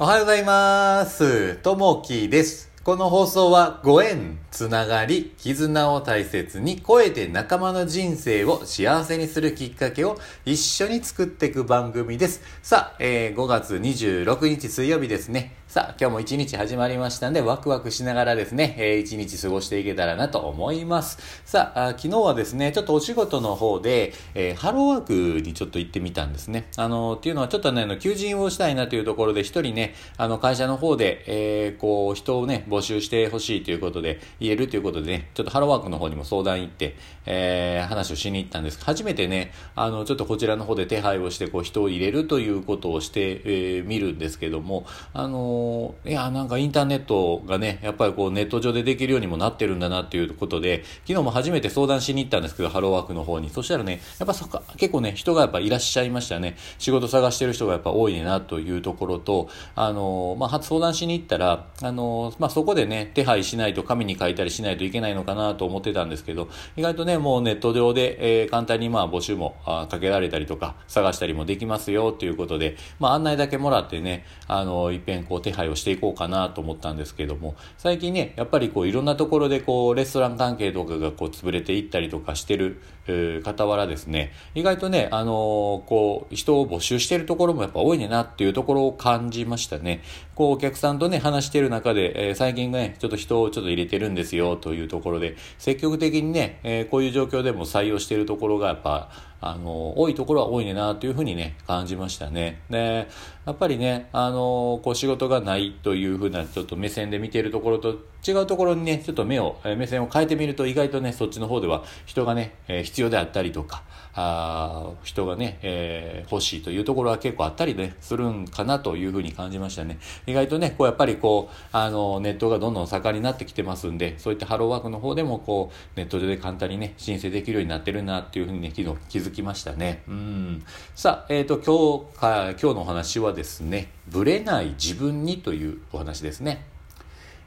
おはようございます。ともきです。この放送はご縁、つながり、絆を大切に声で仲間の人生を幸せにするきっかけを一緒に作っていく番組です。さあ、えー5月26日水曜日ですね。さあ、今日も一日始まりましたんで、ワクワクしながらですね、えー一日過ごしていけたらなと思います。さあ、昨日はですね、ちょっとお仕事の方で、えーハローワークにちょっと行ってみたんですね。あの、っていうのはちょっとね、あの、求人をしたいなというところで、一人ね、あの、会社の方で、えーこう、人をね、募集してほしいということで、言えるということでね、ちょっとハローワークの方にも相談行って、えー話をしに行ったんです。初めてね、あの、ちょっとこちらの方で手配をして、こう、人を入れるということをして、えー見るんですけども、あのいや、なんかインターネットがね、やっぱりこう、ネット上でできるようにもなってるんだなっていうことで、昨日も初めて相談しに行ったんですけど、ハローワークの方に。そしたらね、やっぱそっか、結構ね、人がやっぱいらっしゃいましたね。仕事探してる人がやっぱ多いねなというところと、あのまあ、初相談しに行ったら、あのまあ、そここでね、手配しないと紙に書いたりしないといけないのかなと思ってたんですけど、意外とね、もうネット上で、えー簡単にまあ募集もあかけられたりとか、探したりもできますよということで、まあ、案内だけもらってね、あの、いっぺんこう手配をしていこうかなと思ったんですけども、最近ね、やっぱりこういろんなところでこう、レストラン関係とかがこう潰れていったりとかしてる、えー傍らですね、意外とね、あのこう、人を募集してるところもやっぱ多いねなっていうところを感じましたね。こう、お客さんとね、話してる中で、えー最近ね、ちょっと人をちょっと入れてるんですよというところで、積極的にね、えーこういう状況でも採用しているところがやっぱ、あの多いところは多いねなというふうにね、感じましたね。で、やっぱりね、あのこう仕事がないというふうなちょっと目線で見ているところと違うところにね、ちょっと目を、目線を変えてみると意外とね、そっちの方では人がね、必要であったりとか、あ人がね、えー欲しいというところは結構あったりね、するんかなというふうに感じましたね。意外とね、こうやっぱりこう、あの、ネットがどんどん盛んになってきてますんで、そういったハローワークの方でもこう、ネット上で簡単にね、申請できるようになってるなっていうふうにね、昨日気づきましたね。うん。さあ、えっ、と、今日か、今日のお話はですね、ブレない自分にというお話ですね。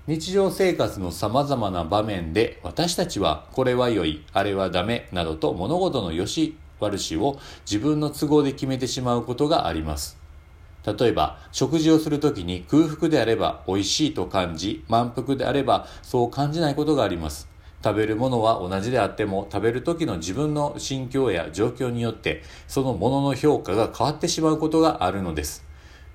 日常生活の様々な場面で私たちはこれは良い、あれはダメなどと物事の良し悪しを自分の都合で決めてしまうことがあります。例えば、食事をするときに空腹であれば美味しいと感じ、満腹であればそう感じないことがあります。食べるものは同じであっても食べる時の自分の心境や状況によってそのものの評価が変わってしまうことがあるのです。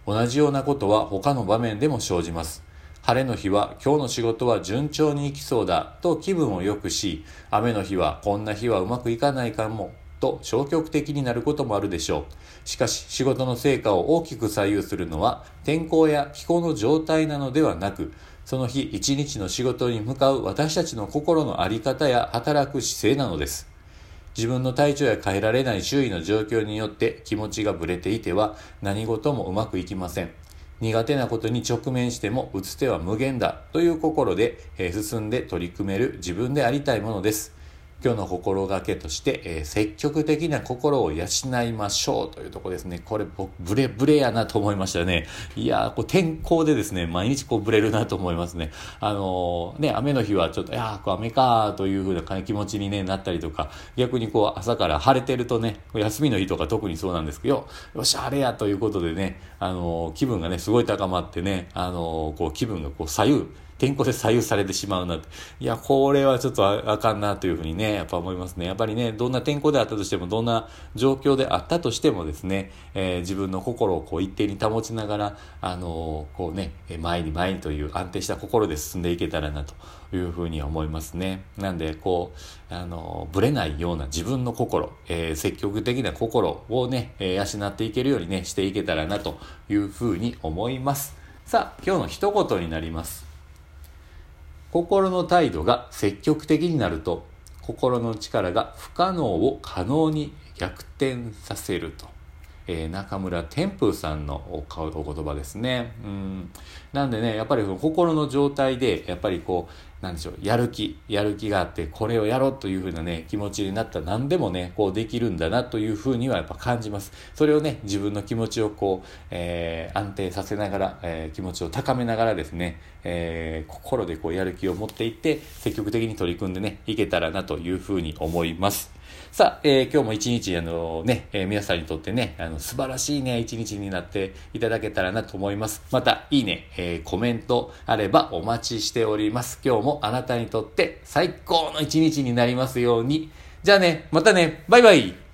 同じようなことは他の場面でも生じます。晴れの日は今日の仕事は順調にいきそうだと気分を良くし、雨の日はこんな日はうまくいかないかもと消極的になることもあるでしょう。しかし仕事の成果を大きく左右するのは天候や気候の状態なのではなく、その日一日の仕事に向かう私たちの心の在り方や働く姿勢なのです。自分の体調や変えられない周囲の状況によって気持ちがぶれていては何事もうまくいきません。苦手なことに直面しても打つ手は無限だという心で、え進んで取り組める自分でありたいものです。今日の心がけとして、えー積極的な心を養いましょうというところですね。これ僕、ブレブレやなと思いましたね。いやー、こう天候でですね、毎日こうブレるなと思いますね。あのーね、雨の日はちょっと、いやー、こう雨かーというふうな気持ちに、ね、なったりとか、逆にこう朝から晴れてるとね、休みの日とか特にそうなんですけど、よし、晴れやということでね、あのー気分がね、すごい高まってね、あのーこう気分がこう左右、天候で左右されてしまうなって。いや、これはちょっとあかんなというふうにね、やっぱ思いますね。やっぱりね、どんな天候であったとしても、どんな状況であったとしてもですね、えー自分の心をこう一定に保ちながら、あのーこうね、前に前にという安定した心で進んでいけたらなというふうに思いますね。なんで、こう、あのーぶれないような自分の心、えー積極的な心をね、えー養っていけるようにね、していけたらなというふうに思います。さあ、今日の一言になります。心の態度が積極的になると心の力が不可能を可能に逆転させると、えー中村天風さんのおお言葉ですね。うん。なんでねやっぱりその心の状態でやっぱりこうなんでしょうやる気やる気があってこれをやろうというふうなね気持ちになったら何でもねこうできるんだなというふうにはやっぱ感じます。それをね自分の気持ちをこう、えー安定させながら、えー気持ちを高めながらですね、えー心でこうやる気を持っていって積極的に取り組んでねいけたらなというふうに思います。さあ、えー今日も一日、あのね、えー皆さんにとってね、あの、素晴らしいね、一日になっていただけたらなと思います。また、いいね、えーコメントあればお待ちしております。今日もあなたにとって最高の一日になりますように。じゃあね、またね、バイバイ